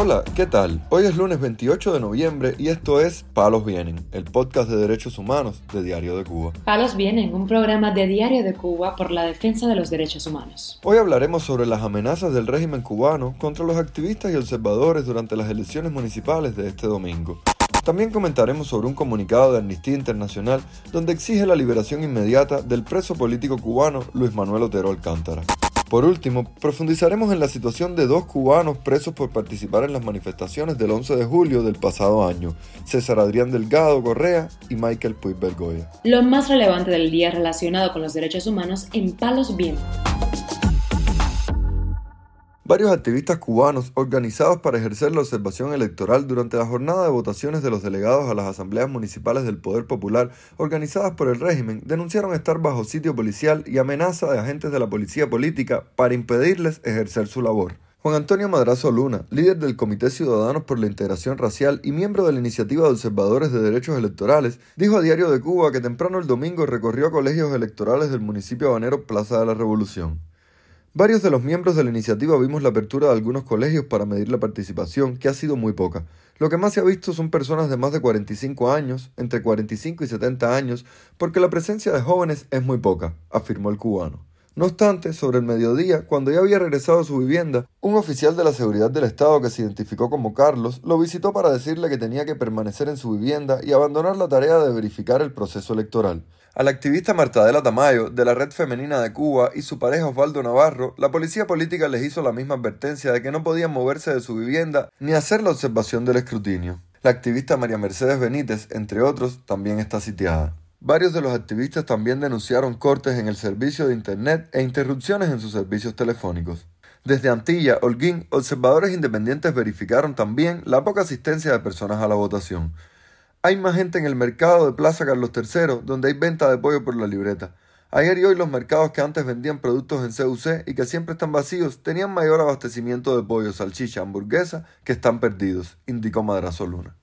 Hola, ¿qué tal? Hoy es lunes 28 de noviembre y esto es Palos Vienen, el podcast de derechos humanos de Diario de Cuba. Palos Vienen, un programa de Diario de Cuba por la defensa de los derechos humanos. Hoy hablaremos sobre las amenazas del régimen cubano contra los activistas y observadores durante las elecciones municipales de este domingo. También comentaremos sobre un comunicado de Amnistía Internacional donde exige la liberación inmediata del preso político cubano Luis Manuel Otero Alcántara. Por último, profundizaremos en la situación de dos cubanos presos por participar en las manifestaciones del 11 de julio del pasado año, César Adrián Delgado Correa y Michael Puig Bergoya. Lo más relevante del día relacionado con los derechos humanos en Palos Vientos. Varios activistas cubanos organizados para ejercer la observación electoral durante la jornada de votaciones de los delegados a las asambleas municipales del Poder Popular organizadas por el régimen denunciaron estar bajo sitio policial y amenaza de agentes de la policía política para impedirles ejercer su labor. Juan Antonio Madrazo Luna, líder del Comité Ciudadanos por la Integración Racial y miembro de la Iniciativa de Observadores de Derechos Electorales, dijo a Diario de Cuba que temprano el domingo recorrió colegios electorales del municipio habanero Plaza de la Revolución. Varios de los miembros de la iniciativa vimos la apertura de algunos colegios para medir la participación, que ha sido muy poca. Lo que más se ha visto son personas de más de 45 años, entre 45 y 70 años, porque la presencia de jóvenes es muy poca, afirmó el cubano. No obstante, sobre el mediodía, cuando ya había regresado a su vivienda, un oficial de la seguridad del Estado que se identificó como Carlos lo visitó para decirle que tenía que permanecer en su vivienda y abandonar la tarea de verificar el proceso electoral. A la activista Martadela Tamayo, de la Red Femenina de Cuba, y su pareja Osvaldo Navarro, la policía política les hizo la misma advertencia de que no podían moverse de su vivienda ni hacer la observación del escrutinio. La activista María Mercedes Benítez, entre otros, también está sitiada. Varios de los activistas también denunciaron cortes en el servicio de Internet e interrupciones en sus servicios telefónicos. Desde Antilla, Holguín, observadores independientes verificaron también la poca asistencia de personas a la votación. Hay más gente en el mercado de Plaza Carlos III, donde hay venta de pollo por la libreta. Ayer y hoy los mercados que antes vendían productos en CUC y que siempre están vacíos tenían mayor abastecimiento de pollo, salchicha, hamburguesa que están perdidos, indicó Madrazo Luna.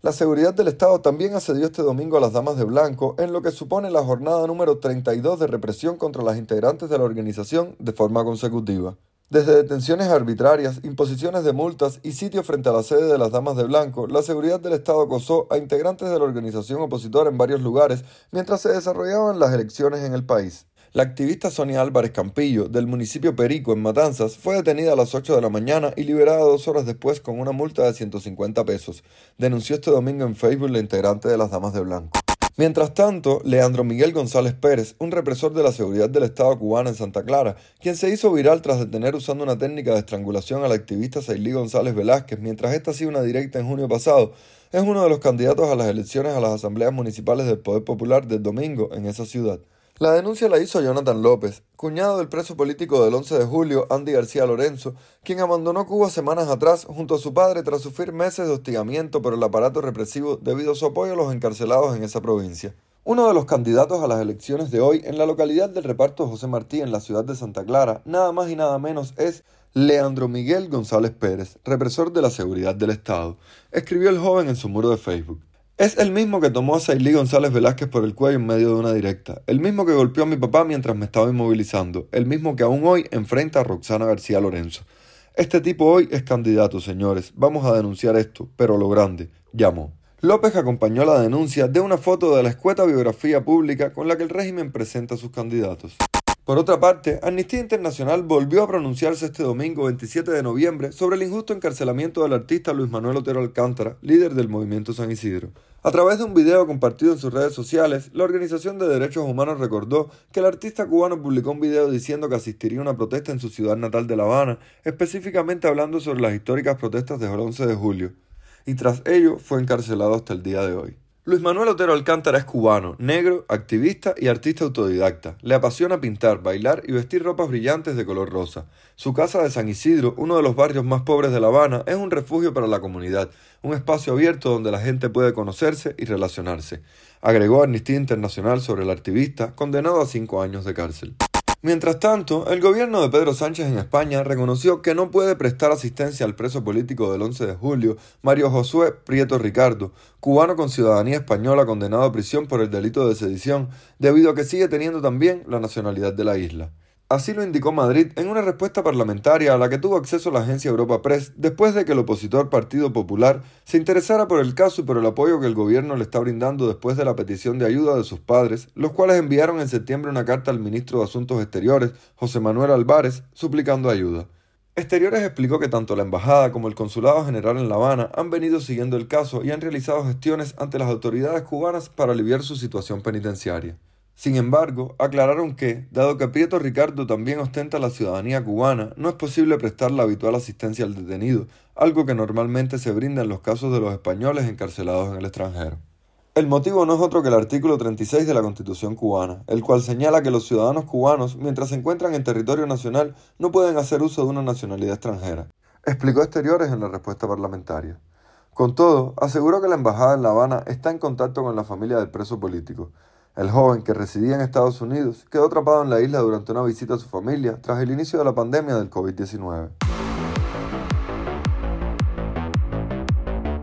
La seguridad del Estado también accedió este domingo a las Damas de Blanco en lo que supone la jornada número 32 de represión contra las integrantes de la organización de forma consecutiva. Desde detenciones arbitrarias, imposiciones de multas y sitios frente a la sede de las Damas de Blanco, la seguridad del Estado acosó a integrantes de la organización opositora en varios lugares mientras se desarrollaban las elecciones en el país. La activista Sonia Álvarez Campillo, del municipio Perico, en Matanzas, fue detenida a las 8 de la mañana y liberada dos horas después con una multa de 150 pesos. Denunció este domingo en Facebook la integrante de las Damas de Blanco. Mientras tanto, Leandro Miguel González Pérez, un represor de la seguridad del Estado cubano en Santa Clara, quien se hizo viral tras detener usando una técnica de estrangulación a la activista Sailí González Velázquez mientras esta hacía una directa en junio pasado, es uno de los candidatos a las elecciones a las asambleas municipales del Poder Popular del domingo en esa ciudad. La denuncia la hizo Jonathan López, cuñado del preso político del 11 de julio, Andy García Lorenzo, quien abandonó Cuba semanas atrás junto a su padre tras sufrir meses de hostigamiento por el aparato represivo debido a su apoyo a los encarcelados en esa provincia. Uno de los candidatos a las elecciones de hoy en la localidad del reparto José Martí en la ciudad de Santa Clara, nada más y nada menos es Leandro Miguel González Pérez, represor de la seguridad del Estado, escribió el joven en su muro de Facebook. Es el mismo que tomó a Sailí González Velázquez por el cuello en medio de una directa, el mismo que golpeó a mi papá mientras me estaba inmovilizando, el mismo que aún hoy enfrenta a Roxana García Lorenzo. Este tipo hoy es candidato, señores. Vamos a denunciar esto, pero lo grande. Llamó. López acompañó la denuncia de una foto de la escueta biografía pública con la que el régimen presenta a sus candidatos. Por otra parte, Amnistía Internacional volvió a pronunciarse este domingo 27 de noviembre sobre el injusto encarcelamiento del artista Luis Manuel Otero Alcántara, líder del movimiento San Isidro. A través de un video compartido en sus redes sociales, la Organización de Derechos Humanos recordó que el artista cubano publicó un video diciendo que asistiría a una protesta en su ciudad natal de La Habana, específicamente hablando sobre las históricas protestas del 11 de julio, y tras ello fue encarcelado hasta el día de hoy. Luis Manuel Otero Alcántara es cubano, negro, activista y artista autodidacta. Le apasiona pintar, bailar y vestir ropas brillantes de color rosa. Su casa de San Isidro, uno de los barrios más pobres de La Habana, es un refugio para la comunidad, un espacio abierto donde la gente puede conocerse y relacionarse. Agregó Amnistía Internacional sobre el activista, condenado a cinco años de cárcel. Mientras tanto, el gobierno de Pedro Sánchez en España reconoció que no puede prestar asistencia al preso político del 11 de julio, Mario Josué Prieto Ricardo, cubano con ciudadanía española condenado a prisión por el delito de sedición, debido a que sigue teniendo también la nacionalidad de la isla. Así lo indicó Madrid en una respuesta parlamentaria a la que tuvo acceso la agencia Europa Press después de que el opositor Partido Popular se interesara por el caso y por el apoyo que el gobierno le está brindando después de la petición de ayuda de sus padres, los cuales enviaron en septiembre una carta al ministro de Asuntos Exteriores, José Manuel Álvarez, suplicando ayuda. Exteriores explicó que tanto la Embajada como el Consulado General en La Habana han venido siguiendo el caso y han realizado gestiones ante las autoridades cubanas para aliviar su situación penitenciaria. Sin embargo, aclararon que, dado que Prieto Ricardo también ostenta la ciudadanía cubana, no es posible prestar la habitual asistencia al detenido, algo que normalmente se brinda en los casos de los españoles encarcelados en el extranjero. El motivo no es otro que el artículo 36 de la Constitución cubana, el cual señala que los ciudadanos cubanos, mientras se encuentran en territorio nacional, no pueden hacer uso de una nacionalidad extranjera, explicó Exteriores en la respuesta parlamentaria. Con todo, aseguró que la embajada en La Habana está en contacto con la familia del preso político, el joven, que residía en Estados Unidos, quedó atrapado en la isla durante una visita a su familia tras el inicio de la pandemia del COVID-19.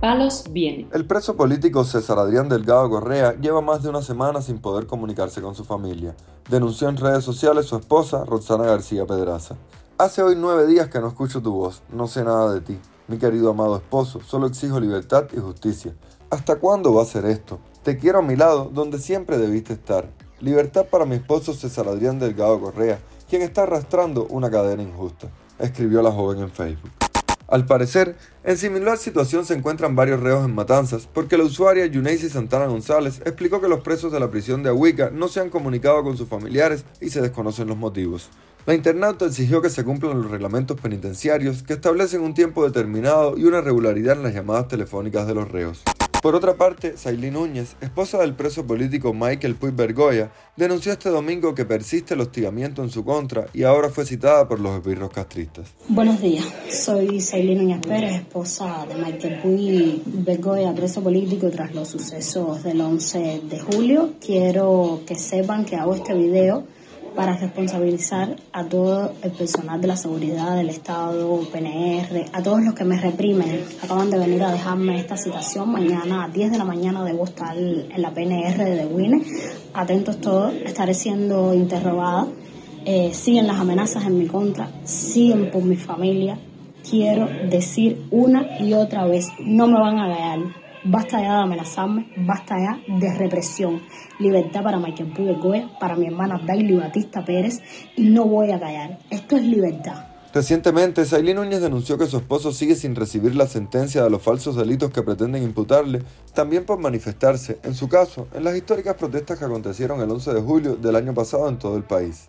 Palos viene. El preso político César Adrián Delgado Correa lleva más de una semana sin poder comunicarse con su familia. Denunció en redes sociales su esposa, Roxana García Pedraza. Hace hoy nueve días que no escucho tu voz, no sé nada de ti. Mi querido amado esposo, solo exijo libertad y justicia. ¿Hasta cuándo va a ser esto? Te quiero a mi lado, donde siempre debiste estar. Libertad para mi esposo César Adrián Delgado Correa, quien está arrastrando una cadena injusta, escribió la joven en Facebook. Al parecer, en similar situación se encuentran varios reos en Matanzas, porque la usuaria Yuneisi Santana González explicó que los presos de la prisión de Ahuica no se han comunicado con sus familiares y se desconocen los motivos. La internauta exigió que se cumplan los reglamentos penitenciarios que establecen un tiempo determinado y una regularidad en las llamadas telefónicas de los reos. Por otra parte, Sailí Núñez, esposa del preso político Michael Puig Bergoya, denunció este domingo que persiste el hostigamiento en su contra y ahora fue citada por los esbirros castristas. Buenos días, soy Sailí Núñez Pérez, esposa de Michael Puig Bergoya, preso político tras los sucesos del 11 de julio. Quiero que sepan que hago este video para responsabilizar a todo el personal de la seguridad del Estado, PNR, a todos los que me reprimen. Acaban de venir a dejarme esta situación. Mañana a 10 de la mañana debo estar en la PNR de Wine. Atentos todos, estaré siendo interrogada. Eh, siguen las amenazas en mi contra, siguen por mi familia. Quiero decir una y otra vez, no me van a gallar Basta ya de amenazarme, basta ya de represión. Libertad para Michael Puig para mi hermana Daily Batista Pérez y no voy a callar. Esto es libertad. Recientemente, Sailí Núñez denunció que su esposo sigue sin recibir la sentencia de los falsos delitos que pretenden imputarle, también por manifestarse, en su caso, en las históricas protestas que acontecieron el 11 de julio del año pasado en todo el país.